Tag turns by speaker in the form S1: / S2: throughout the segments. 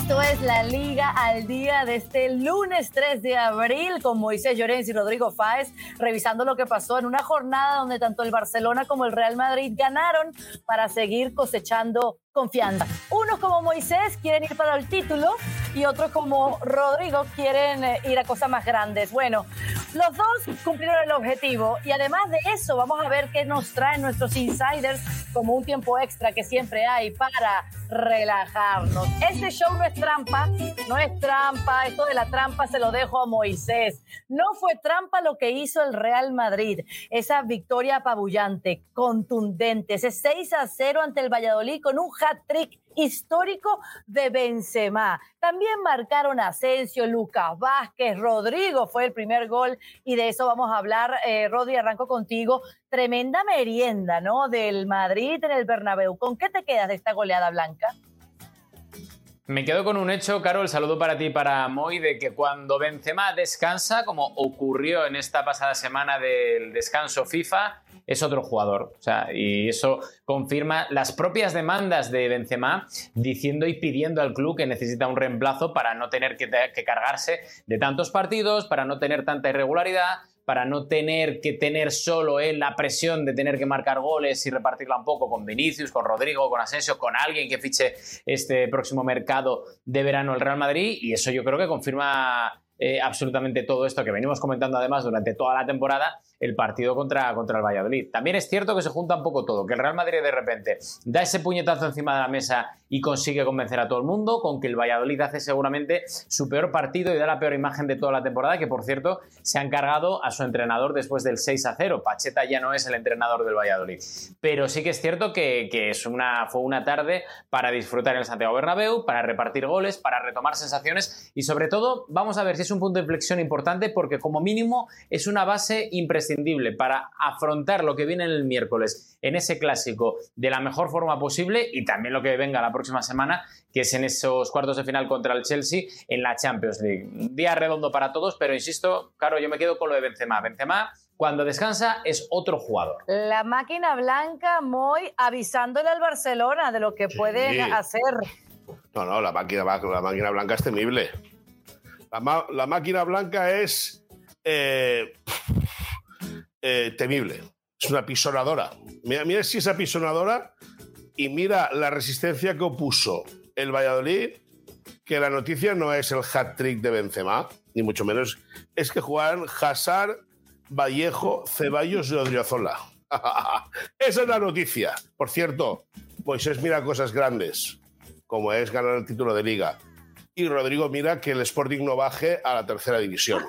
S1: Esto es la Liga al día de este lunes 3 de abril con Moisés Llorens y Rodrigo Fáez, revisando lo que pasó en una jornada donde tanto el Barcelona como el Real Madrid ganaron para seguir cosechando confianza. Unos como Moisés quieren ir para el título y otros como Rodrigo quieren eh, ir a cosas más grandes. Bueno, los dos cumplieron el objetivo y además de eso vamos a ver qué nos traen nuestros insiders como un tiempo extra que siempre hay para relajarnos. Este show no es trampa, no es trampa, esto de la trampa se lo dejo a Moisés. No fue trampa lo que hizo el Real Madrid, esa victoria apabullante, contundente, ese 6 a 0 ante el Valladolid con un hat-trick histórico de Benzema. También marcaron Asensio, Lucas Vázquez, Rodrigo fue el primer gol y de eso vamos a hablar. Eh, Rodri, arranco contigo. Tremenda merienda, ¿no? Del Madrid en el Bernabéu. ¿Con qué te quedas de esta goleada blanca?
S2: Me quedo con un hecho, Carol, saludo para ti y para Moy, de que cuando Benzema descansa, como ocurrió en esta pasada semana del descanso FIFA, es otro jugador. O sea, y eso confirma las propias demandas de Benzema diciendo y pidiendo al club que necesita un reemplazo para no tener que, cargarse de tantos partidos, para no tener tanta irregularidad, para no tener que tener solo él la presión de tener que marcar goles y repartirla un poco con Vinicius, con Rodrigo, con Asensio, con alguien que fiche este próximo mercado de verano el Real Madrid. Y eso yo creo que confirma eh, absolutamente todo esto que venimos comentando además durante toda la temporada el partido contra, contra el Valladolid. También es cierto que se junta un poco todo, que el Real Madrid de repente da ese puñetazo encima de la mesa y consigue convencer a todo el mundo, con que el Valladolid hace seguramente su peor partido y da la peor imagen de toda la temporada, que por cierto se han cargado a su entrenador después del 6 a 0. Pacheta ya no es el entrenador del Valladolid. Pero sí que es cierto que, es una, fue una tarde para disfrutar en el Santiago Bernabéu, para repartir goles, para retomar sensaciones y sobre todo vamos a ver si es un punto de inflexión importante porque como mínimo es una base imprescindible para afrontar lo que viene el miércoles en ese clásico de la mejor forma posible y también lo que venga la próxima semana, que es en esos cuartos de final contra el Chelsea en la Champions League. Un día redondo para todos, pero insisto, claro, yo me quedo con lo de Benzema. Benzema cuando descansa es otro jugador.
S1: La máquina blanca, muy avisándole al Barcelona de lo que puede hacer.
S3: No, no, la máquina, la máquina blanca es temible. La, máquina blanca es eh, eh, temible. Es una pisonadora. Mira, mira si esa pisonadora y mira la resistencia que opuso el Valladolid, que la noticia no es el hat-trick de Benzema, ni mucho menos, es que jugaban Hazard, Vallejo, Ceballos y Odriozola. Esa es la noticia. Por cierto, Moisés mira cosas grandes, como es ganar el título de liga y Rodrigo mira que el Sporting no baje a la tercera división.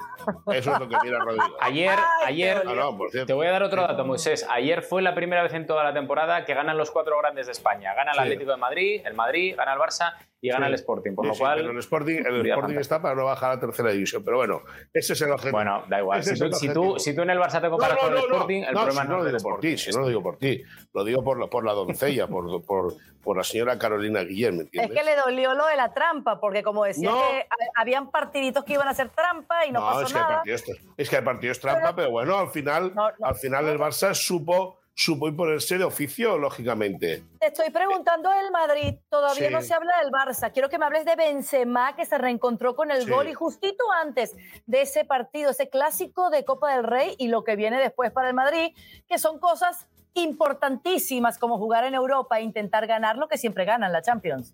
S3: Eso es lo que mira Rodrigo.
S2: Ayer, ayer ah, te voy a dar otro dato, Moisés. Ayer fue la primera vez en toda la temporada que ganan los cuatro grandes de España. Gana el Atlético de Madrid, el Madrid, gana el Barça y gana el Sporting. Por lo cual.
S3: el Sporting, el Sporting está para no bajar a la tercera división. Pero bueno, ese es el objetivo.
S2: Bueno, da igual. Si tú, si, tú, en el Barça te comparas con el Sporting, el problema
S3: no, lo digo por ti, si no lo digo por ti. Lo digo por, por la doncella, por, por, por, la señora Carolina Guillén.
S1: Es que le dolió lo de la trampa, porque como decía que habían partiditos que iban a hacer trampa y no, pasó
S3: es
S1: nada.
S3: Que es que hay partidos trampa, pero, bueno, al final, al final el Barça supo supo imponerse de oficio, lógicamente.
S1: Te estoy preguntando del Madrid, todavía no se habla del Barça. Quiero que me hables de Benzema, que se reencontró con el gol y justito antes de ese partido, ese clásico de Copa del Rey y lo que viene después para el Madrid, que son cosas importantísimas como jugar en Europa e intentar ganar lo que siempre ganan la Champions.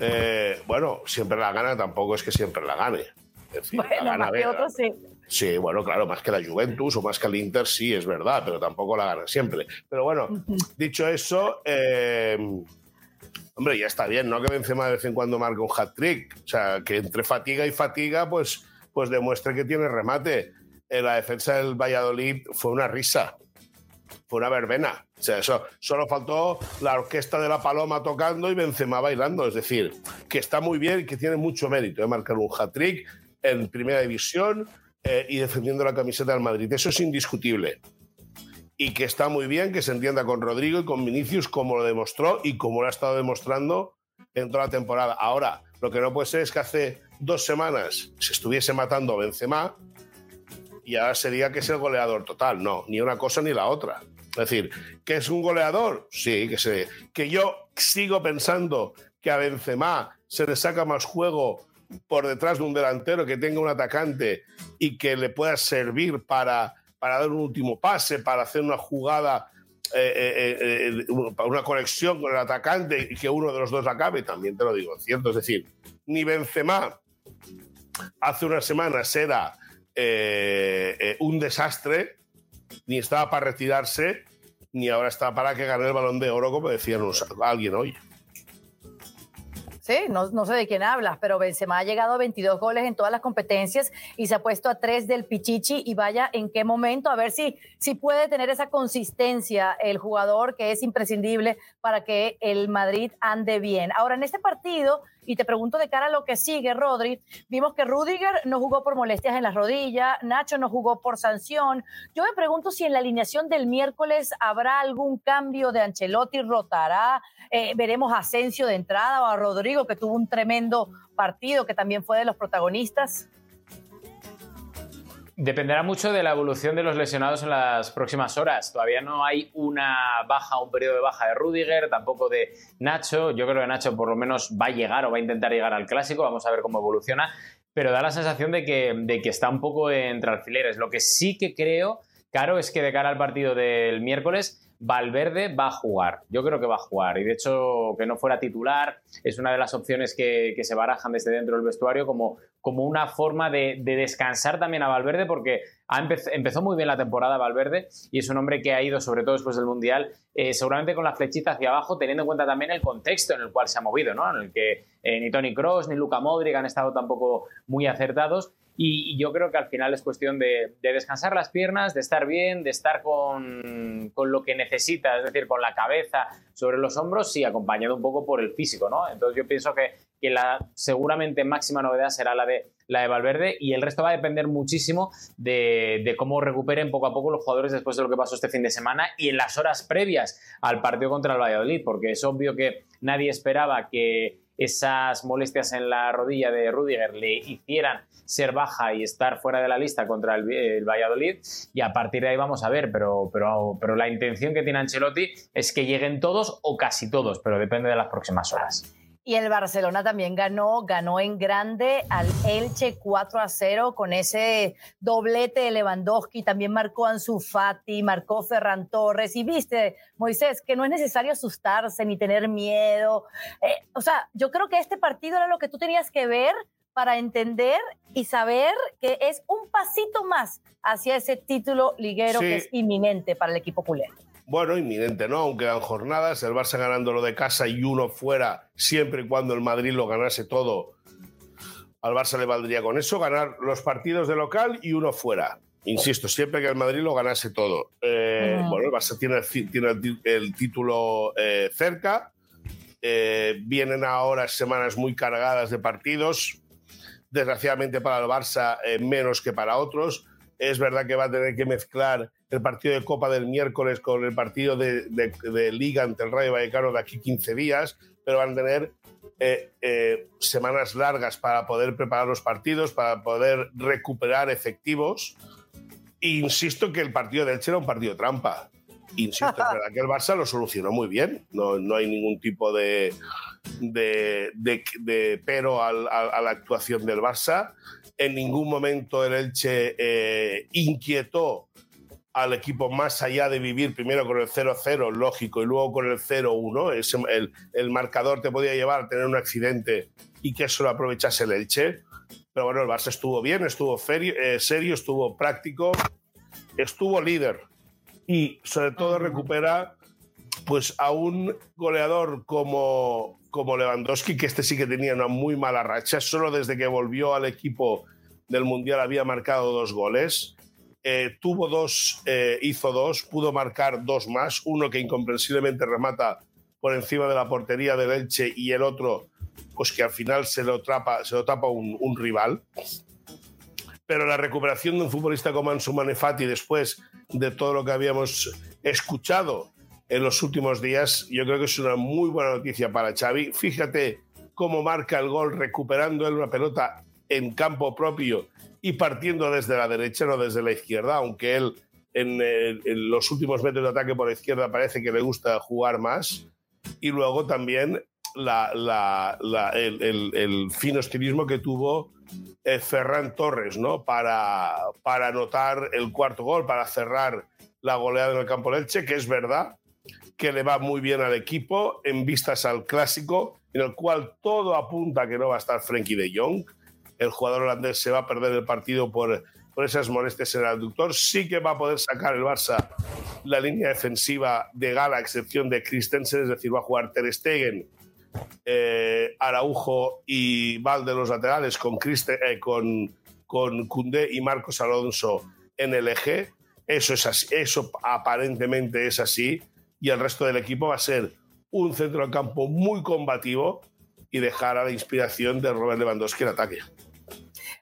S3: Eh, bueno, siempre la gana, tampoco es que siempre la gane.
S1: bueno, más que otros sí.
S3: Sí, bueno, claro, más que la Juventus o más que el Inter, sí, es verdad, pero tampoco la gana siempre. Pero bueno, dicho eso, eh, hombre, ya está bien, ¿no? Que Benzema de vez en cuando marque un hat-trick. O sea, que entre fatiga y fatiga, pues, pues demuestre que tiene remate. En la defensa del Valladolid fue una risa, fue una verbena. O sea, eso, solo faltó la orquesta de la Paloma tocando y Benzema bailando. Es decir, que está muy bien y que tiene mucho mérito de marcar un hat-trick en primera división eh, y defendiendo la camiseta del Madrid. Eso es indiscutible. Y que está muy bien que se entienda con Rodrigo y con Vinicius como lo demostró y como lo ha estado demostrando en toda la temporada. Ahora, lo que no puede ser es que hace dos semanas se estuviese matando a Benzema y ahora sería que es el goleador total. No, ni una cosa ni la otra. Es decir, ¿que es un goleador? Sí, que sé. Que yo sigo pensando que a Benzema se le saca más juego por detrás de un delantero que tenga un atacante y que le pueda servir para, para dar un último pase, para hacer una jugada, eh, eh, eh, una conexión con el atacante y que uno de los dos acabe, también te lo digo, ¿cierto? Es decir, ni Benzema hace unas semanas era un desastre, ni estaba para retirarse, ni ahora está para que gane el balón de oro, como decía alguien hoy.
S1: No, no, sé de quién hablas, pero Benzema ha llegado a 22 goles en todas las competencias y se ha puesto a tres del Pichichi y vaya en qué momento, a ver si, si puede tener esa consistencia el jugador que es imprescindible para que el Madrid ande bien. Ahora, en este partido y te pregunto de cara a lo que sigue, Rodri, vimos que Rudiger no jugó por molestias en la rodilla, Nacho no jugó por sanción. Yo me pregunto si en la alineación del miércoles habrá algún cambio de Ancelotti, rotará, eh, veremos a Asensio de entrada o a Rodrigo, que tuvo un tremendo partido, que también fue de los protagonistas.
S2: Dependerá mucho de la evolución de los lesionados en las próximas horas. Todavía no hay una baja, un periodo de baja de Rudiger, tampoco de Nacho. Yo creo que Nacho por lo menos va a llegar o va a intentar llegar al clásico. Vamos a ver cómo evoluciona. Pero da la sensación de que, de que está un poco entre alfileres. Lo que sí que creo, Caro, es que de cara al partido del miércoles Valverde va a jugar. Yo creo que va a jugar. Y de hecho, que no fuera titular es una de las opciones que, se barajan desde dentro del vestuario como, como una forma de, descansar también a Valverde, porque empezó muy bien la temporada Valverde y es un hombre que ha ido, sobre todo después del Mundial, eh, seguramente con la flechita hacia abajo, teniendo en cuenta también el contexto en el cual se ha movido, ¿no? en el que eh, ni Tony Cross ni Luca Modric han estado tampoco muy acertados y, yo creo que al final es cuestión de, descansar las piernas, de estar bien, de estar con, lo que necesita, es decir, con la cabeza sobre los hombros y acompañado un poco por el físico, ¿no? Entonces yo pienso que, la seguramente máxima novedad será la de, la de Valverde y el resto va a depender muchísimo de, de, cómo recuperen poco a poco los jugadores después de lo que pasó este fin de semana y en las horas previas al partido contra el Valladolid, porque es obvio que nadie esperaba que esas molestias en la rodilla de Rudiger le hicieran ser baja y estar fuera de la lista contra el, Valladolid y a partir de ahí vamos a ver, pero, pero, pero la intención que tiene Ancelotti es que lleguen todos o casi todos, pero depende de las próximas horas.
S1: Y el Barcelona también ganó, ganó en grande al Elche 4 a 0 con ese doblete de Lewandowski. También marcó Ansu Fati, marcó Ferran Torres. Y viste, Moisés, que no es necesario asustarse ni tener miedo. Eh, o sea, yo creo que este partido era lo que tú tenías que ver para entender y saber que es un pasito más hacia ese título liguero que es inminente para el equipo culé
S3: bueno, inminente no, aunque dan jornadas, el Barça ganando lo de casa y uno fuera, siempre y cuando el Madrid lo ganase todo, al Barça le valdría con eso ganar los partidos de local y uno fuera. Insisto, siempre que el Madrid lo ganase todo. Eh, bueno, el Barça tiene, el, título eh, cerca, eh, vienen ahora semanas muy cargadas de partidos, desgraciadamente para el Barça menos que para otros. Es verdad que va a tener que mezclar el partido de Copa del miércoles con el partido de, Liga ante el Rayo Vallecano de aquí 15 días, pero van a tener eh, eh, semanas largas para poder preparar los partidos, para poder recuperar efectivos. insisto que el partido de Elche era un partido trampa. Insisto, es verdad que el Barça lo solucionó muy bien. No, no hay ningún tipo de, de, de, pero a la actuación del Barça. En ningún momento el Elche eh, inquietó al equipo más allá de vivir primero con el 0-0, lógico, y luego con el 0-1. El, el, marcador te podía llevar a tener un accidente y que eso lo aprovechase el Elche. Pero bueno, el Barça estuvo bien, estuvo eh, serio, estuvo práctico, estuvo líder y sobre todo recupera pues a un goleador como, como Lewandowski, que este sí que tenía una muy mala racha, solo desde que volvió al equipo del Mundial había marcado dos goles eh, tuvo dos, eh, hizo dos, pudo marcar dos más, uno que incomprensiblemente remata por encima de la portería del Elche y el otro, pues que al final se lo, trapa, se lo tapa un, rival. Pero la recuperación de un futbolista como Ansu Manefati después de todo lo que habíamos escuchado en los últimos días, yo creo que es una muy buena noticia para Xavi. Fíjate cómo marca el gol recuperando él una pelota en campo propio y partiendo desde la derecha, no desde la izquierda, aunque él en, los últimos metros de ataque por la izquierda parece que le gusta jugar más. Y luego también el, fino estilismo que tuvo eh, Ferran Torres, ¿no? Para, para anotar el cuarto gol, para cerrar la goleada en el campo Leche, que es verdad que le va muy bien al equipo en vistas al clásico, en el cual todo apunta que no va a estar Frenkie de Jong. El jugador holandés se va a perder el partido por, por esas molestias en el aductor. Sí que va a poder sacar el Barça la línea defensiva de gala, a excepción de Christensen, es decir, va a jugar Ter Stegen, eh, Araujo y Valde los laterales con, Christen, eh, con, con y Marcos Alonso en el eje. Eso, es así, eso aparentemente es así y el resto del equipo va a ser un centro de campo muy combativo y dejar a la inspiración de Robert Lewandowski el ataque.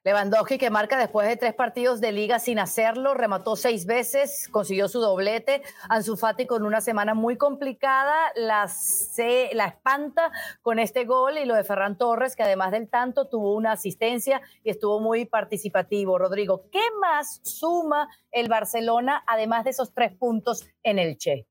S1: Lewandowski que marca después de tres partidos de liga sin hacerlo, remató seis veces, consiguió su doblete. Ansu Fati con una semana muy complicada, la, la espanta con este gol y lo de Ferran Torres que además del tanto tuvo una asistencia y estuvo muy participativo. Rodrigo, ¿qué más suma el Barcelona además de esos tres puntos en el Che?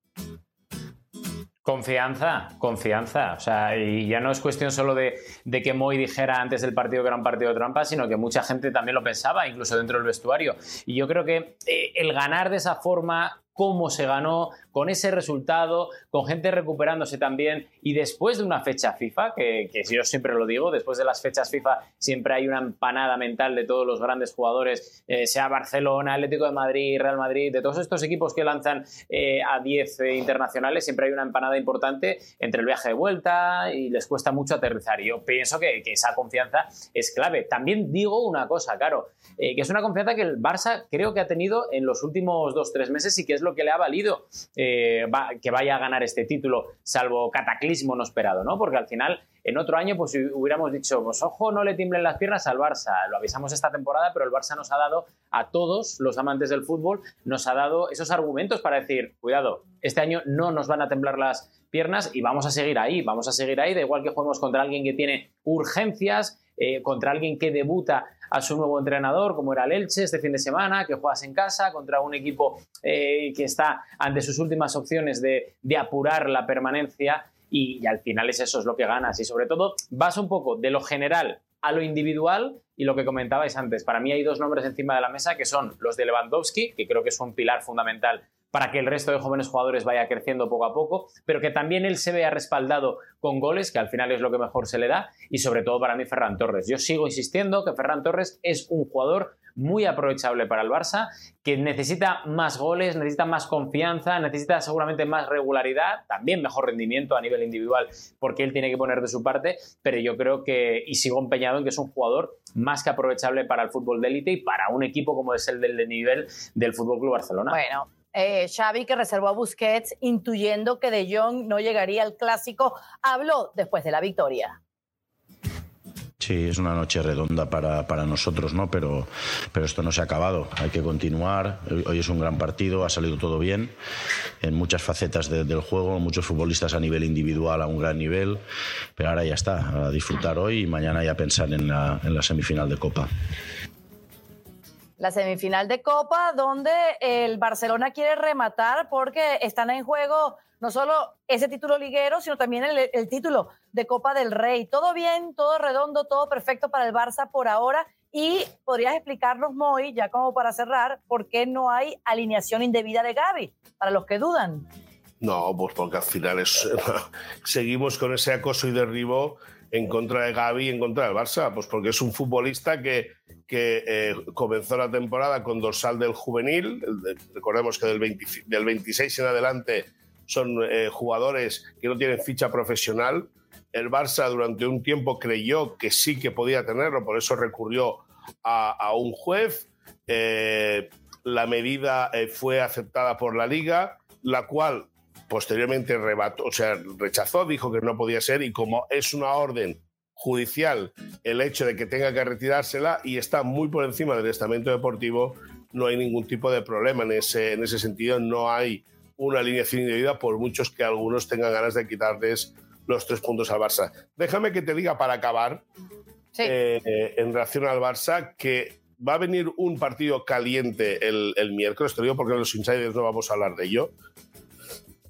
S2: Confianza, confianza. O sea, y ya no es cuestión solo de, que Moy dijera antes del partido que era un partido de trampa, sino que mucha gente también lo pensaba, incluso dentro del vestuario. Y yo creo que eh, el ganar de esa forma cómo se ganó, con ese resultado, con gente recuperándose también y después de una fecha FIFA, que, yo siempre lo digo, después de las fechas FIFA siempre hay una empanada mental de todos los grandes jugadores, eh, sea Barcelona, Atlético de Madrid, Real Madrid, de todos estos equipos que lanzan eh, a 10 eh, internacionales, siempre hay una empanada importante entre el viaje de vuelta y les cuesta mucho aterrizar. Y yo pienso que, que esa confianza es clave. También digo una cosa, claro, que es una confianza que el Barça creo que ha tenido en los últimos dos, tres meses y que es lo que le ha valido eh, que vaya a ganar este título, salvo cataclismo no esperado, ¿no? Porque al final, en otro año, pues hubiéramos dicho, pues ojo, no le tiemblen las piernas al Barça. Lo avisamos esta temporada, pero el Barça nos ha dado a todos los amantes del fútbol, nos ha dado esos argumentos para decir, cuidado, este año no nos van a temblar las piernas y vamos a seguir ahí, vamos a seguir ahí, da igual que juguemos contra alguien que tiene urgencias, eh, contra alguien que debuta a su nuevo entrenador, como era el Elche este fin de semana, que juegas en casa contra un equipo eh, que está ante sus últimas opciones de, apurar la permanencia y, al final es eso, es lo que ganas y sobre todo vas un poco de lo general a lo individual y lo que comentabais antes. Para mí hay dos nombres encima de la mesa que son los de Lewandowski, que creo que es un pilar fundamental para que el resto de jóvenes jugadores vaya creciendo poco a poco, pero que también él se vea respaldado con goles, que al final es lo que mejor se le da, y sobre todo para mí Ferran Torres. Yo sigo insistiendo que Ferran Torres es un jugador muy aprovechable para el Barça, que necesita más goles, necesita más confianza, necesita seguramente más regularidad, también mejor rendimiento a nivel individual, porque él tiene que poner de su parte, pero yo creo que, y sigo empeñado en que es un jugador más que aprovechable para el fútbol de élite y para un equipo como es el del nivel del Fútbol Club Barcelona.
S1: Bueno, eh, Xavi, que reservó a Busquets, intuyendo que De Jong no llegaría al clásico, habló después de la victoria.
S4: Sí, es una noche redonda para, para, nosotros, ¿no? Pero, pero esto no se ha acabado. Hay que continuar. Hoy es un gran partido, ha salido todo bien en muchas facetas del juego, muchos futbolistas a nivel individual a un gran nivel. Pero ahora ya está, a disfrutar hoy y mañana ya pensar en la, en la semifinal de Copa
S1: la semifinal de Copa, donde el Barcelona quiere rematar porque están en juego no solo ese título liguero, sino también el, título de Copa del Rey. Todo bien, todo redondo, todo perfecto para el Barça por ahora. Y podrías explicarnos, Moy, ya como para cerrar, por qué no hay alineación indebida de Gaby, para los que dudan.
S3: No, pues porque al final es, seguimos con ese acoso y derribo en contra de Gaby y en contra del Barça, pues porque es un futbolista que, que eh, comenzó la temporada con dorsal del juvenil, recordemos que del, del 26 en adelante son eh, jugadores que no tienen ficha profesional. El Barça durante un tiempo creyó que sí que podía tenerlo, por eso recurrió a, un juez. Eh, la medida fue aceptada por la liga, la cual posteriormente rebató, o sea, rechazó, dijo que no podía ser y como es una orden judicial el hecho de que tenga que retirársela y está muy por encima del estamento deportivo, no hay ningún tipo de problema en ese, en ese sentido, no hay una alineación indebida por muchos que algunos tengan ganas de quitarles los tres puntos al Barça. Déjame que te diga para acabar, eh, en relación al Barça, que va a venir un partido caliente el, el miércoles, te digo porque los insiders no vamos a hablar de ello,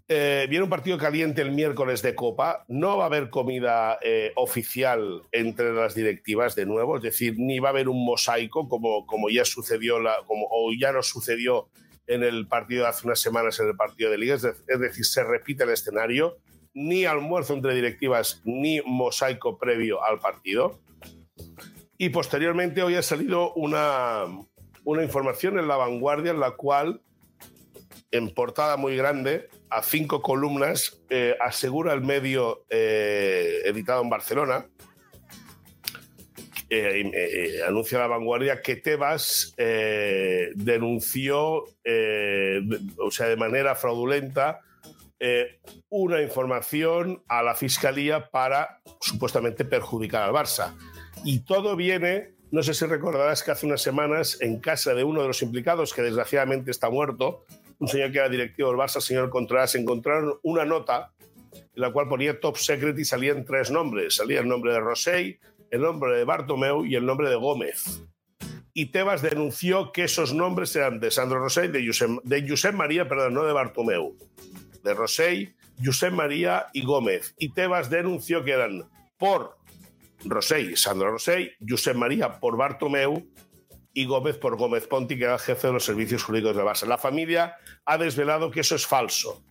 S3: Eh, viene un partido caliente el miércoles de Copa. No va a haber comida eh, oficial entre las directivas de nuevo, es decir, ni va a haber un mosaico como, como ya sucedió la, como, o ya nos sucedió en el partido de hace unas semanas en el partido de Liga. Es, es decir, se repite el escenario. Ni almuerzo entre directivas ni mosaico previo al partido. Y posteriormente hoy ha salido una, una información en la vanguardia en la cual, en portada muy grande, a cinco columnas, eh, asegura el medio eh, editado en Barcelona, eh, anuncia la vanguardia que Tebas denunció, o sea, de manera fraudulenta, una información a la fiscalía para supuestamente perjudicar al Barça. Y todo viene, no sé si recordarás que hace unas semanas en casa de uno de los implicados, que desgraciadamente está muerto, un señor que era directivo del Barça, el señor Contreras, encontraron una nota en la cual ponía top secret y salían tres nombres. Salía el nombre de Rosell, el nombre de Bartomeu y el nombre de Gómez. Y Tebas denunció que esos nombres eran de Sandro Rosell, de Josep, de Josep María, perdón, no de Bartomeu, de Rosell, Josep María y Gómez. Y Tebas denunció que eran por Rosell, Sandro Rosell, Josep María por Bartomeu y Gómez por Gómez Ponti, que era el jefe de los servicios jurídicos de base. La familia ha desvelado que eso es falso,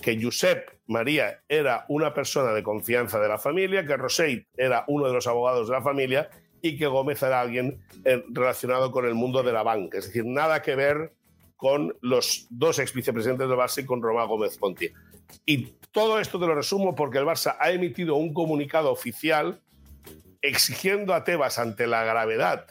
S3: que Josep María era una persona de confianza de la familia, que Rosell era uno de los abogados de la familia y que Gómez era alguien eh, relacionado con el mundo de la banca. Es decir, nada que ver con los dos ex vicepresidentes del Barça y con Román Gómez Ponti. Y todo esto te lo resumo porque el Barça ha emitido un comunicado oficial exigiendo a Tebas ante la gravedad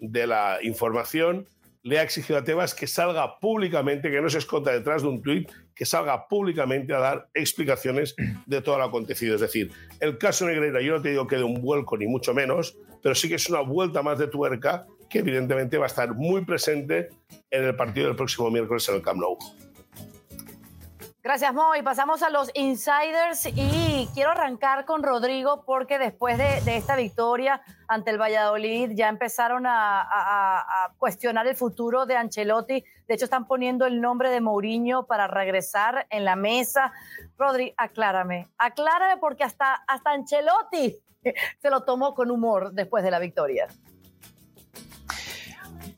S3: de la información, le ha exigido a Tebas que salga públicamente, que no se esconda detrás de un tuit, que salga públicamente a dar explicaciones de todo lo acontecido. Es decir, el caso Negreira, yo no te digo que de un vuelco ni mucho menos, pero sí que es una vuelta más de tuerca que evidentemente va a estar muy presente en el partido del próximo miércoles en el Camp Nou.
S1: Gracias, Mo. Y pasamos a los insiders y quiero arrancar con Rodrigo porque después de, esta victoria ante el Valladolid ya empezaron a, cuestionar el futuro de Ancelotti. De hecho, están poniendo el nombre de Mourinho para regresar en la mesa. Rodri, aclárame, aclárame porque hasta, hasta Ancelotti se lo tomó con humor después de la victoria.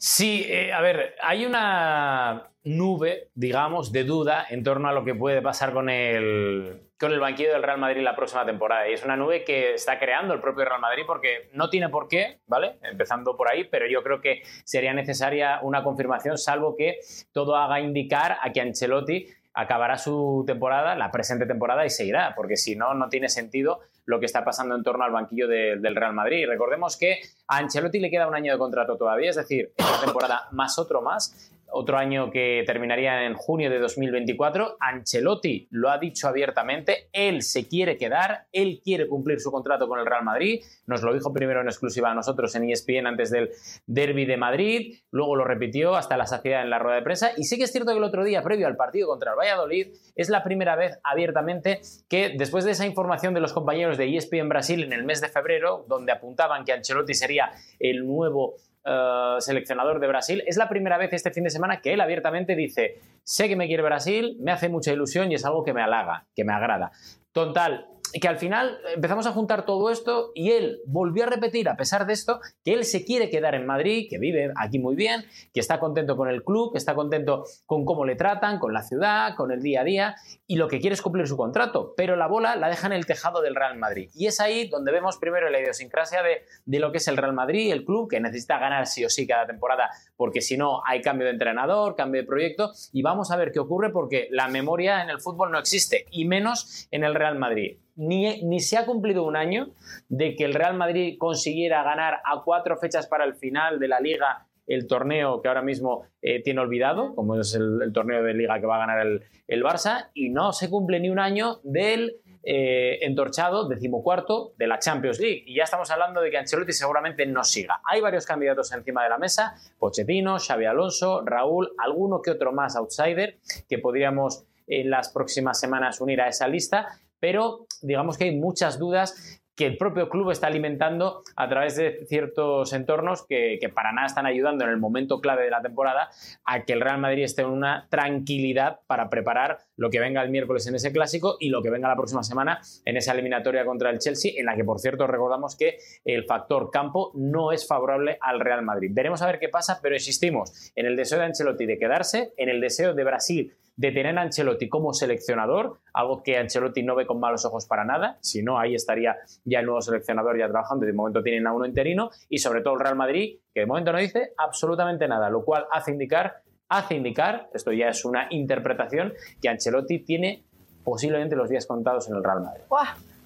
S2: Sí, eh, a ver, hay una nube, digamos, de duda en torno a lo que puede pasar con el, con el banquillo del Real Madrid la próxima temporada. Y es una nube que está creando el propio Real Madrid porque no tiene por qué, ¿vale? Empezando por ahí, pero yo creo que sería necesaria una confirmación, salvo que todo haga indicar a que Ancelotti acabará su temporada, la presente temporada, y seguirá, porque si no, no tiene sentido lo que está pasando en torno al banquillo del Real Madrid. Recordemos que a Ancelotti le queda un año de contrato todavía, es decir, esta temporada más otro más, otro año que terminaría en junio de 2024. Ancelotti lo ha dicho abiertamente, él se quiere quedar, él quiere cumplir su contrato con el Real Madrid. Nos lo dijo primero en exclusiva a nosotros en ESPN antes del derby de Madrid, luego lo repitió hasta la saciedad en la rueda de prensa. Y sí que es cierto que el otro día, previo al partido contra el Valladolid, es la primera vez abiertamente que después de esa información de los compañeros de ESPN Brasil en el mes de febrero, donde apuntaban que Ancelotti sería el nuevo eh, seleccionador de Brasil, es la primera vez este fin de semana que él abiertamente dice, sé que me quiere Brasil, me hace mucha ilusión y es algo que me halaga, que me agrada. Total, que al final empezamos a juntar todo esto y él volvió a repetir, a pesar de esto, que él se quiere quedar en Madrid, que vive aquí muy bien, que está contento con el club, que está contento con cómo le tratan, con la ciudad, con el día a día, y lo que quiere es cumplir su contrato, pero la bola la deja en el tejado del Real Madrid. Y es ahí donde vemos primero la idiosincrasia de, de lo que es el Real Madrid, el club, que necesita ganar sí o sí cada temporada, porque si no hay cambio de entrenador, cambio de proyecto, y vamos a ver qué ocurre porque la memoria en el fútbol no existe, y menos en el Real Madrid. Ni, se ha cumplido un año de que el Real Madrid consiguiera ganar a cuatro fechas para el final de la liga el torneo que ahora mismo eh, tiene olvidado, como es el, torneo de liga que va a ganar el, Barça, y no se cumple ni un año del eh, entorchado decimocuarto de la Champions League. Y ya estamos hablando de que Ancelotti seguramente no siga. Hay varios candidatos encima de la mesa, Pochettino, Xavi Alonso, Raúl, alguno que otro más outsider que podríamos en las próximas semanas unir a esa lista, pero digamos que hay muchas dudas que el propio club está alimentando a través de ciertos entornos que, para nada están ayudando en el momento clave de la temporada a que el Real Madrid esté en una tranquilidad para preparar lo que venga el miércoles en ese clásico y lo que venga la próxima semana en esa eliminatoria contra el Chelsea, en la que por cierto recordamos que el factor campo no es favorable al Real Madrid. Veremos a ver qué pasa, pero existimos en el deseo de Ancelotti de quedarse, en el deseo de Brasil de tener a Ancelotti como seleccionador, algo que Ancelotti no ve con malos ojos para nada, si no, ahí estaría ya el nuevo seleccionador ya trabajando, de momento tienen a uno interino, y sobre todo el Real Madrid, que de momento no dice absolutamente nada, lo cual hace indicar, hace indicar, esto ya es una interpretación, que Ancelotti tiene posiblemente los días contados en el Real Madrid.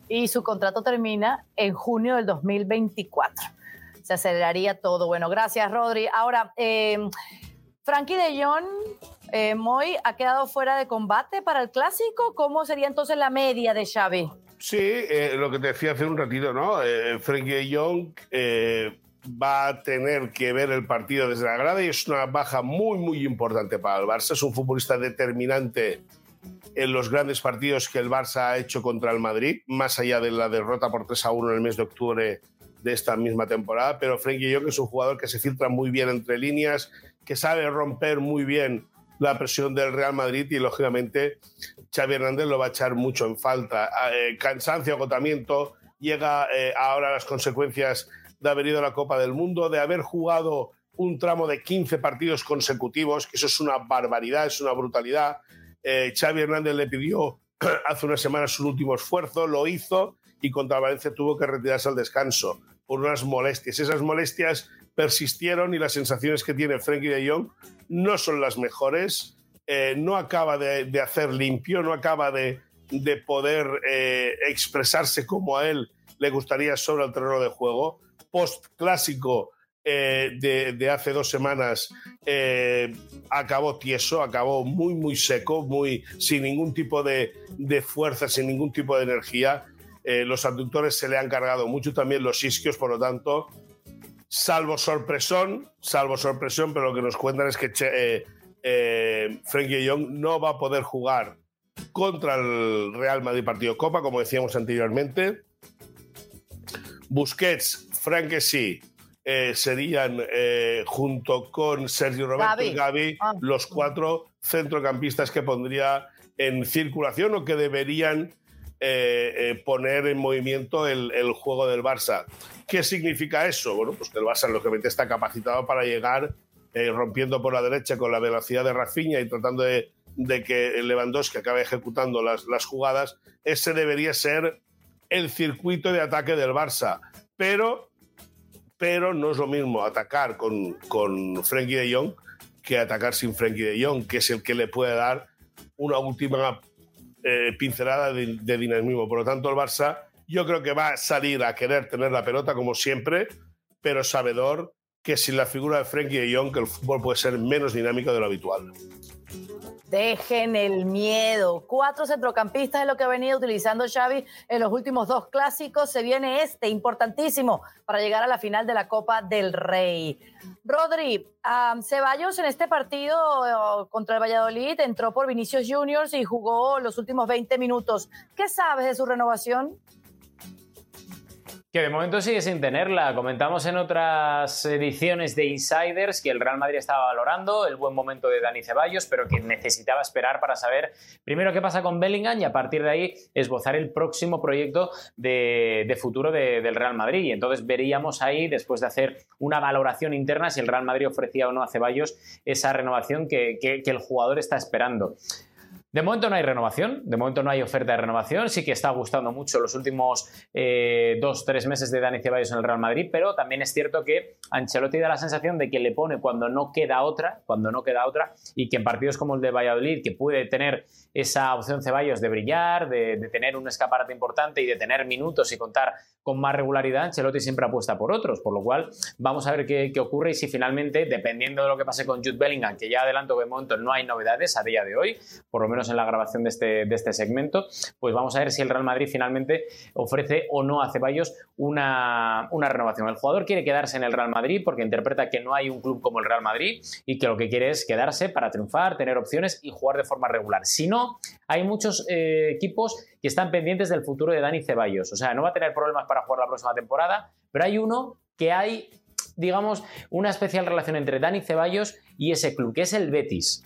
S1: Y su contrato termina en junio del 2024. Se aceleraría todo. Bueno, gracias, Rodri. Ahora, eh, Frankie de Jong, eh, Moy, ha quedado fuera de combate para el clásico. ¿Cómo sería entonces la media de Xavi?
S3: Sí, eh, lo que te decía hace un ratito, ¿no? Eh, Frankie de Jong va a tener que ver el partido desde la grada y es una baja muy, muy importante para el Barça. Es un futbolista determinante en los grandes partidos que el Barça ha hecho contra el Madrid, más allá de la derrota por 3 a 1 en el mes de octubre de esta misma temporada. Pero Frankie de Jong es un jugador que se filtra muy bien entre líneas, que sabe romper muy bien la presión del Real Madrid y lógicamente Xavi Hernández lo va a echar mucho en falta. Ah, eh, cansancio, agotamiento, llega eh, ahora las consecuencias de haber ido a la Copa del Mundo, de haber jugado un tramo de 15 partidos consecutivos, que eso es una barbaridad, es una brutalidad. Eh, Xavi Hernández le pidió hace unas semanas un último esfuerzo, lo hizo y contra Valencia tuvo que retirarse al descanso por unas molestias. Esas molestias persistieron y las sensaciones que tiene Frankie de Jong no son las mejores. Eh, no acaba de, hacer limpio, no acaba de, poder eh, expresarse como a él le gustaría sobre el terreno de juego. Post clásico eh, de, hace dos semanas acabó tieso, acabó muy, muy seco, muy, sin ningún tipo de, fuerza, sin ningún tipo de energía. Los abductores se le han cargado mucho, también los isquios, por lo tanto, salvo sorpresón, salvo sorpresión, pero lo que nos cuentan es que eh, eh, Frankie Young no va a poder jugar contra el Real Madrid partido Copa, como decíamos anteriormente. Busquets, Frank sí, eh, serían junto con Sergio Roberto y Gaby ah. los cuatro centrocampistas que pondría en circulación o que deberían poner en movimiento el, el, juego del Barça. ¿Qué significa eso? Bueno, pues que el Barça lógicamente está capacitado para llegar eh, rompiendo por la derecha con la velocidad de Rafinha y tratando de, que el Lewandowski acabe ejecutando las, las, jugadas. Ese debería ser el circuito de ataque del Barça. Pero, pero no es lo mismo atacar con, con Frenkie de Jong que atacar sin Frenkie de Jong, que es el que le puede dar una última eh, pincelada de, dinamismo. Por lo tanto, el Barça yo creo que va a salir a querer tener la pelota como siempre, pero sabedor que sin la figura de Frenkie de Jong, que el fútbol puede ser menos dinámico de lo habitual.
S1: Dejen el miedo. Cuatro centrocampistas es lo que ha venido utilizando Xavi en los últimos dos clásicos. Se viene este, importantísimo, para llegar a la final de la Copa del Rey. Rodri, Ceballos en este partido eh, contra el Valladolid entró por Vinicius Juniors y jugó los últimos 20 minutos. ¿Qué sabes de su renovación?
S2: Que de momento sigue sin tenerla. Comentamos en otras ediciones de Insiders que el Real Madrid estaba valorando el buen momento de Dani Ceballos, pero que necesitaba esperar para saber primero qué pasa con Bellingham y a partir de ahí esbozar el próximo proyecto de, futuro del Real Madrid. Y entonces veríamos ahí, después de hacer una valoración interna, si el Real Madrid ofrecía o no a Ceballos esa renovación que el jugador está esperando. De momento no hay renovación, de momento no hay oferta de renovación, sí que está gustando mucho los últimos eh, dos, tres meses de Dani Ceballos en el Real Madrid, pero también es cierto que Ancelotti da la sensación de que le pone cuando no queda otra, cuando no queda otra, y que en partidos como el de Valladolid, que puede tener esa opción Ceballos de brillar, de, tener un escaparate importante y de tener minutos y contar con más regularidad, Ancelotti siempre apuesta por otros, por lo cual vamos a ver qué, ocurre y si finalmente, dependiendo de lo que pase con Jude Bellingham, que ya adelanto que de momento no hay novedades a día de hoy, por lo menos en la grabación de este, de este segmento, pues vamos a ver si el Real Madrid finalmente ofrece o no a Ceballos una, una renovación. El jugador quiere quedarse en el Real Madrid porque interpreta que no hay un club como el Real Madrid y que lo que quiere es quedarse para triunfar, tener opciones y jugar de forma regular. Si no, hay muchos eh, equipos que están pendientes del futuro de Dani Ceballos. O sea, no va a tener problemas para jugar la próxima temporada, pero hay uno que hay, digamos, una especial relación entre Dani Ceballos y ese club, que es el Betis.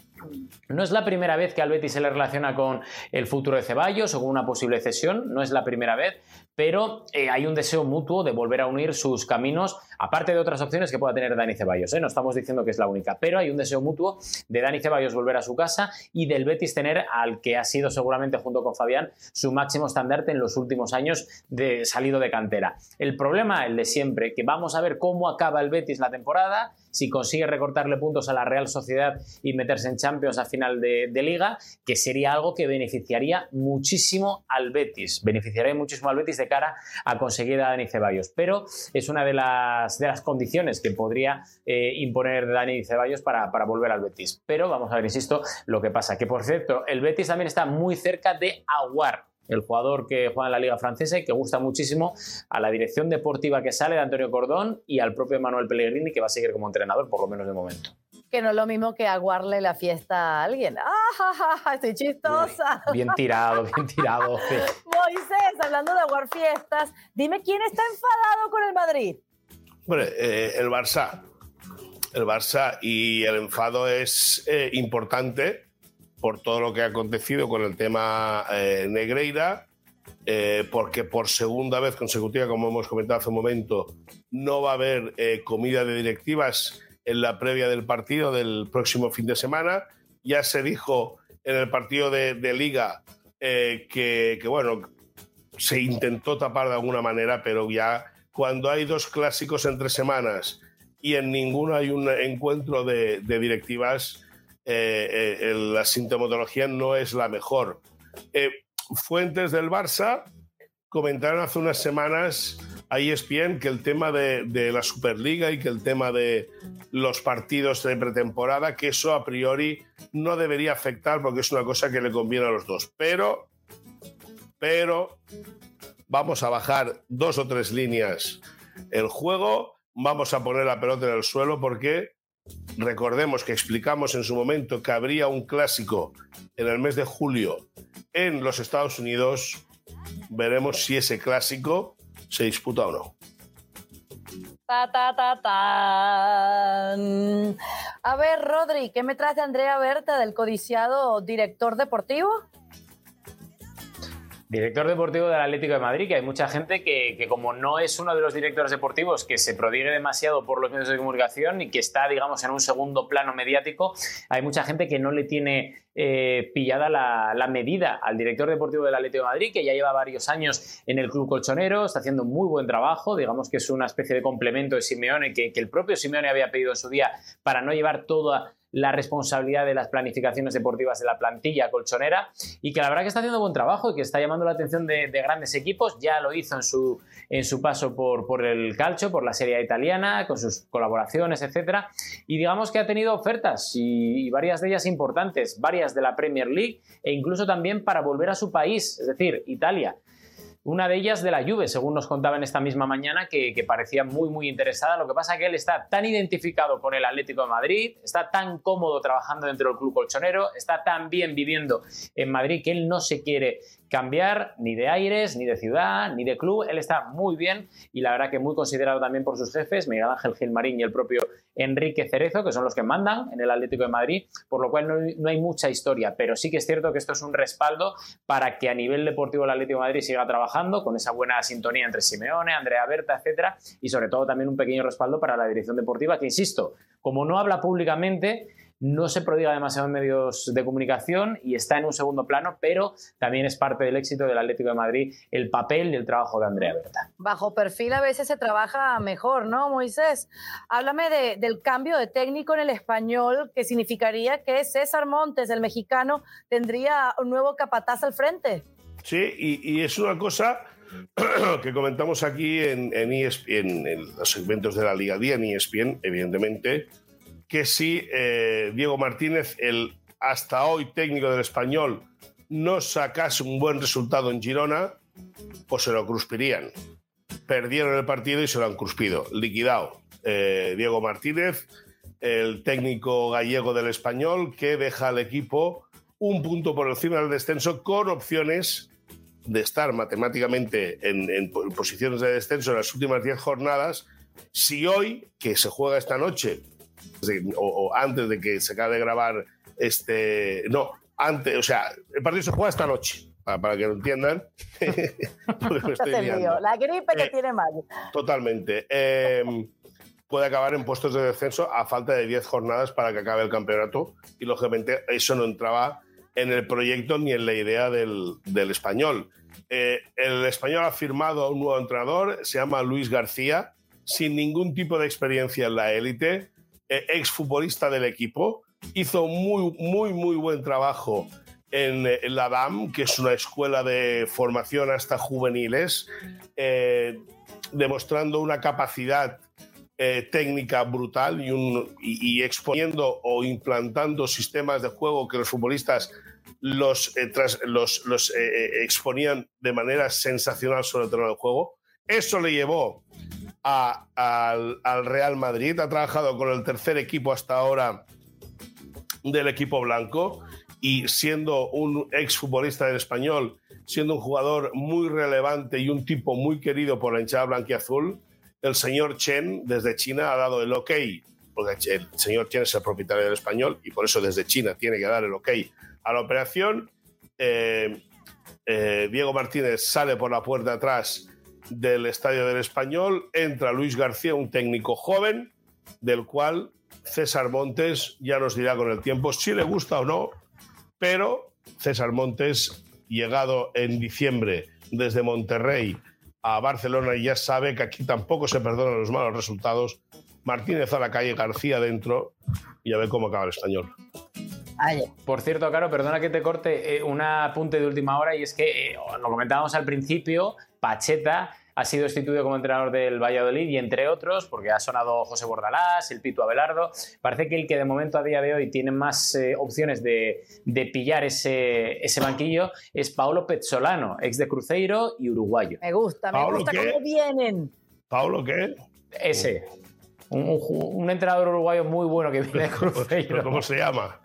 S2: No es la primera vez que al Betis se le relaciona con el futuro de Ceballos o con una posible cesión, no es la primera vez, pero eh, hay un deseo mutuo de volver a unir sus caminos, aparte de otras opciones que pueda tener Dani Ceballos. ¿eh? No estamos diciendo que es la única, pero hay un deseo mutuo de Dani Ceballos volver a su casa y del Betis tener al que ha sido seguramente junto con Fabián su máximo estandarte en los últimos años de salido de cantera. El problema, el de siempre, que vamos a ver cómo acaba el Betis la temporada, si consigue recortarle puntos a la Real Sociedad y meterse en Champions a final de, liga, que sería algo que beneficiaría muchísimo al Betis, beneficiaría muchísimo al Betis de cara a conseguir a Dani Ceballos. Pero es una de las, de las condiciones que podría eh, imponer Dani Ceballos para, para volver al Betis. Pero vamos a ver, insisto, lo que pasa. Que por cierto, el Betis también está muy cerca de Aguar el jugador que juega en la Liga Francesa y que gusta muchísimo a la dirección deportiva que sale de Antonio Cordón y al propio Manuel Pellegrini, que va a seguir como entrenador, por lo menos de momento.
S1: Que no es lo mismo que aguarle la fiesta a alguien. ¡Ah, estoy chistosa!
S2: Bien tirado, bien tirado.
S1: Moisés, hablando de aguar fiestas, dime quién está enfadado con el Madrid.
S3: Bueno, eh, el Barça. El Barça y el enfado es eh, importante por todo lo que ha acontecido con el tema eh, Negreira, eh, porque por segunda vez consecutiva, como hemos comentado hace un momento, no va a haber eh, comida de directivas en la previa del partido del próximo fin de semana. Ya se dijo en el partido de, Liga que, bueno, se intentó tapar de alguna manera, pero ya cuando hay dos clásicos entre semanas y en ninguno hay un encuentro de directivas, eh, eh, la sintomatología no es la mejor. Eh, fuentes del Barça comentaron hace unas semanas a ESPN que el tema de, de, la Superliga y que el tema de los partidos de pretemporada, que eso a priori no debería afectar porque es una cosa que le conviene a los dos. Pero, pero, vamos a bajar dos o tres líneas el juego, vamos a poner la pelota en el suelo porque Recordemos que explicamos en su momento que habría un clásico en el mes de julio en los Estados Unidos. Veremos si ese clásico se disputa o no.
S1: Ta, ta, ta. A ver, Rodri, ¿qué me traes de Andrea Berta, del codiciado director deportivo?
S2: Director deportivo del Atlético de Madrid, que hay mucha gente que, que, como no es uno de los directores deportivos que se prodigue demasiado por los medios de comunicación y que está, digamos, en un segundo plano mediático, hay mucha gente que no le tiene eh, pillada la, medida al director deportivo del Atlético de Madrid, que ya lleva varios años en el club colchonero, está haciendo muy buen trabajo, digamos que es una especie de complemento de Simeone que, que el propio Simeone había pedido en su día para no llevar toda la responsabilidad de las planificaciones deportivas de la plantilla colchonera y que la verdad que está haciendo buen trabajo y que está llamando la atención de, de grandes equipos. Ya lo hizo en su, en su paso por, por, el calcio, por la Serie italiana, con sus colaboraciones, etcétera. Y digamos que ha tenido ofertas y, varias de ellas importantes, varias de la Premier League e incluso también para volver a su país, es decir, Italia. Una de ellas de la Juve, según nos contaba en esta misma mañana, que, que, parecía muy, muy interesada. Lo que pasa es que él está tan identificado con el Atlético de Madrid, está tan cómodo trabajando dentro del club colchonero, está tan bien viviendo en Madrid que él no se quiere cambiar ni de aires, ni de ciudad, ni de club. Él está muy bien y la verdad que muy considerado también por sus jefes, Miguel Ángel Gilmarín y el propio Enrique Cerezo, que son los que mandan en el Atlético de Madrid, por lo cual no, no hay mucha historia, pero sí que es cierto que esto es un respaldo para que a nivel deportivo el Atlético de Madrid siga trabajando con esa buena sintonía entre Simeone, Andrea Berta, etcétera, y sobre todo también un pequeño respaldo para la dirección deportiva, que insisto, como no habla públicamente, no se prodiga demasiado en medios de comunicación y está en un segundo plano, pero también es parte del éxito del Atlético de Madrid el papel y el trabajo de Andrea Berta.
S1: Bajo perfil a veces se trabaja mejor, ¿no, Moisés? Háblame de, del cambio de técnico en el español, que significaría que César Montes, el mexicano, tendría un nuevo capataz al frente.
S3: Sí, y, y es una cosa que comentamos aquí en, en, ESPN, en los segmentos de la Liga Día en ESPN, evidentemente, que si eh, Diego Martínez, el hasta hoy técnico del español, no sacase un buen resultado en Girona, pues se lo cruspirían. Perdieron el partido y se lo han cruspido. Liquidado. Eh, Diego Martínez, el técnico gallego del español, que deja al equipo un punto por encima del descenso con opciones de estar matemáticamente en, posiciones de descenso en las últimas 10 jornadas, si hoy, que se juega esta noche, o, antes de que se acabe de grabar este... No, antes, o sea, el partido se juega esta noche, para, que lo entiendan.
S1: la gripe que eh, tiene Mayo.
S3: Totalmente. Em, puede acabar en puestos de descenso a falta de 10 jornadas para que acabe el campeonato y lógicamente eso no entraba en el proyecto ni en la idea del, del español. Eh, el español ha firmado a un nuevo entrenador, se llama Luis García, sin ningún tipo de experiencia en la élite, eh, exfutbolista del equipo, hizo muy, muy, muy buen trabajo en, la DAM, que es una escuela de formación hasta juveniles, eh, demostrando una capacidad técnica brutal y, exponiendo o implantando sistemas de juego que los futbolistas los, eh, eh, eh, exponían de manera sensacional sobre el terreno del juego. Eso le llevó al, Real Madrid. Ha trabajado con el tercer equipo hasta ahora del equipo blanco y siendo un exfutbolista del español, siendo un jugador muy relevante y un tipo muy querido por la hinchada blanquiazul, el señor Chen desde China ha dado el ok, porque el señor Chen es el propietario del español y por eso desde China tiene que dar el ok a la operación. Eh, eh, Diego Martínez sale por la puerta atrás del Estadio del Español, entra Luis García, un técnico joven, del cual César Montes ya nos dirá con el tiempo si le gusta o no, pero César Montes, llegado en diciembre desde Monterrey a Barcelona y ya sabe que aquí tampoco se perdonan los malos resultados, Martínez a la calle, García dentro y a ver cómo acaba el español.
S2: Por cierto, Caro, perdona que te corte eh, un apunte de última hora y es que eh, lo comentábamos al principio, Pacheta ha sido instituido como entrenador del Valladolid y entre otros, porque ha sonado José Bordalás, el Pito Abelardo, parece que el que de momento a día de hoy tiene más eh, opciones de, pillar ese, ese, banquillo es Paolo Pezzolano, ex de Cruzeiro y uruguayo.
S1: Me gusta, me gusta cómo vienen.
S3: ¿Paulo qué?
S2: Ese. Un, entrenador uruguayo muy bueno que viene de Cruzeiro.
S3: ¿Cómo se llama?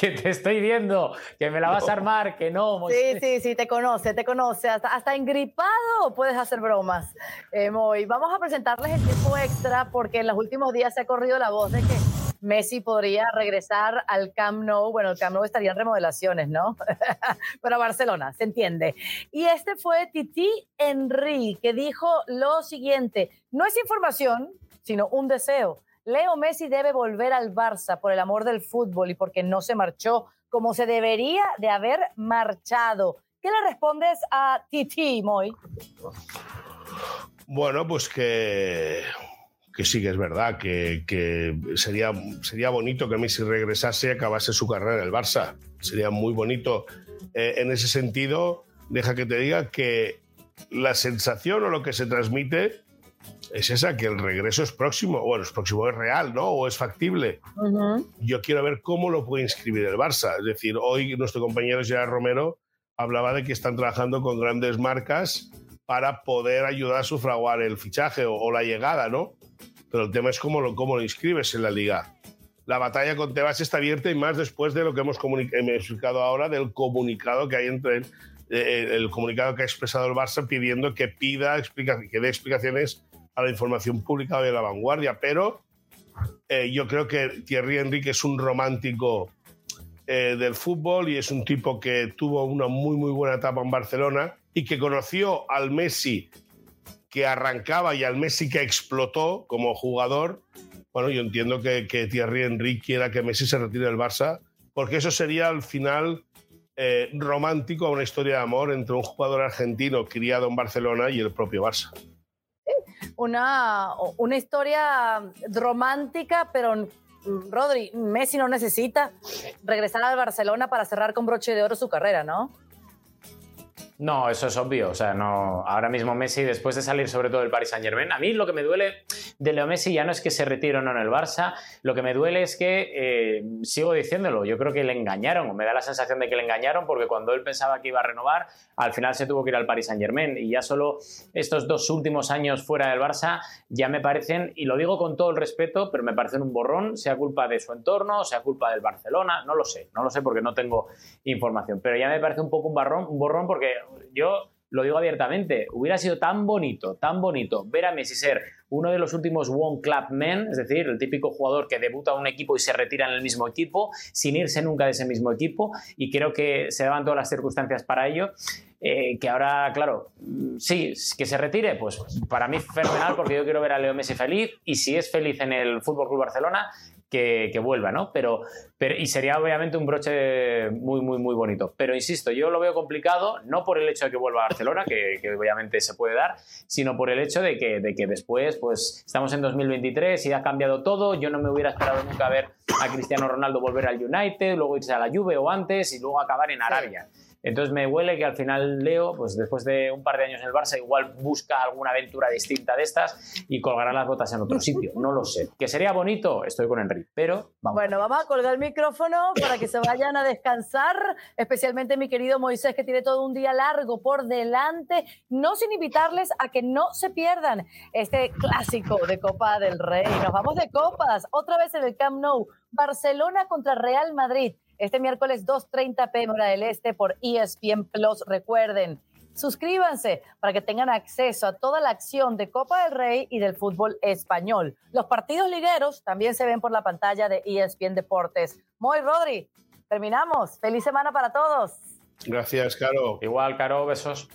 S2: Que te estoy viendo, que me la vas a armar, que no.
S1: Sí, sí, sí, te conoce, te conoce. Hasta, hasta engripado puedes hacer bromas. Eh, Vamos a presentarles el tiempo extra porque en los últimos días se ha corrido la voz de que Messi podría regresar al Camp Nou. Bueno, el Camp Nou estaría en remodelaciones, ¿no? Pero a Barcelona, se entiende. Y este fue Titi Henry, que dijo lo siguiente: no es información, sino un deseo Leo Messi debe volver al Barça por el amor del fútbol y porque no se marchó como se debería de haber marchado. ¿Qué le respondes a Titi, Moy?
S3: Bueno, pues que, que sí que es verdad, que, sería, sería bonito que Messi regresase y acabase su carrera en el Barça. Sería muy bonito. Eh, en ese sentido, deja que te diga que la sensación o lo que se transmite es esa, que el regreso es próximo, bueno, es próximo, es real, ¿no? O es factible. Yo quiero ver cómo lo puede inscribir el Barça. Es decir, hoy nuestro compañero Gerard Romero hablaba de que están trabajando con grandes marcas para poder ayudar a sufraguar el fichaje o, la llegada, ¿no? Pero el tema es cómo lo, cómo lo inscribes en la liga. La batalla con Tebas está abierta y más después de lo que hemos explicado ahora del comunicado que hay entre eh, el comunicado que ha expresado el Barça pidiendo que pida que dé explicaciones a la información pública de la vanguardia, pero eh, yo creo que Thierry Enrique es un romántico eh, del fútbol y es un tipo que tuvo una muy, muy buena etapa en Barcelona y que conoció al Messi que arrancaba y al Messi que explotó como jugador. Bueno, yo entiendo que, que Thierry Henry quiera que Messi se retire del Barça, porque eso sería al final eh, romántico a una historia de amor entre un jugador argentino criado en Barcelona y el propio Barça
S1: una, una historia romántica, pero mm, Rodri, Messi no necesita regresar al Barcelona para cerrar con broche de oro su carrera, ¿no?
S2: No, eso es obvio. O sea, no. Ahora mismo Messi, después de salir sobre todo del Paris Saint Germain, a mí lo que me duele de Leo Messi ya no es que se retire o no en el Barça. Lo que me duele es que eh, sigo diciéndolo. Yo creo que le engañaron, o me da la sensación de que le engañaron, porque cuando él pensaba que iba a renovar, al final se tuvo que ir al Paris Saint Germain. Y ya solo estos dos últimos años fuera del Barça ya me parecen, y lo digo con todo el respeto, pero me parecen un borrón, sea culpa de su entorno, sea culpa del Barcelona, no lo sé, no lo sé porque no tengo información. Pero ya me parece un poco un, un borrón porque yo lo digo abiertamente, hubiera sido tan bonito, tan bonito ver a Messi ser uno de los últimos One Club Men, es decir, el típico jugador que debuta en un equipo y se retira en el mismo equipo, sin irse nunca de ese mismo equipo, y creo que se daban todas las circunstancias para ello. Eh, que ahora, claro, sí, que se retire, pues para mí fenomenal porque yo quiero ver a Leo Messi feliz y si es feliz en el Fútbol Club Barcelona, que, vuelva, ¿no? Pero, pero, y sería obviamente un broche muy, muy, muy bonito. Pero insisto, yo lo veo complicado, no por el hecho de que vuelva a Barcelona, que, obviamente se puede dar, sino por el hecho de que, de que después, pues estamos en 2023 y ha cambiado todo. Yo no me hubiera esperado nunca ver a Cristiano Ronaldo volver al United, luego irse a la Juve o antes y luego acabar en Arabia. Entonces me huele que al final Leo, pues después de un par de años en el Barça, igual busca alguna aventura distinta de estas y colgará las botas en otro sitio. No lo sé. Que sería bonito, estoy con Enrique, pero vamos.
S1: Bueno, vamos a colgar el micrófono para que se vayan a descansar, especialmente mi querido Moisés, que tiene todo un día largo por delante. No sin invitarles a que no se pierdan este clásico de Copa del Rey. Nos vamos de copas, otra vez en el Camp Nou. Barcelona contra Real Madrid este miércoles 2.30 pm hora del este por ESPN Plus. Recuerden, suscríbanse para que tengan acceso a toda la acción de Copa del Rey y del fútbol español. Los partidos ligueros también se ven por la pantalla de ESPN Deportes. Moy Rodri, terminamos. Feliz semana para todos.
S3: Gracias, Caro.
S2: Igual, Caro, besos.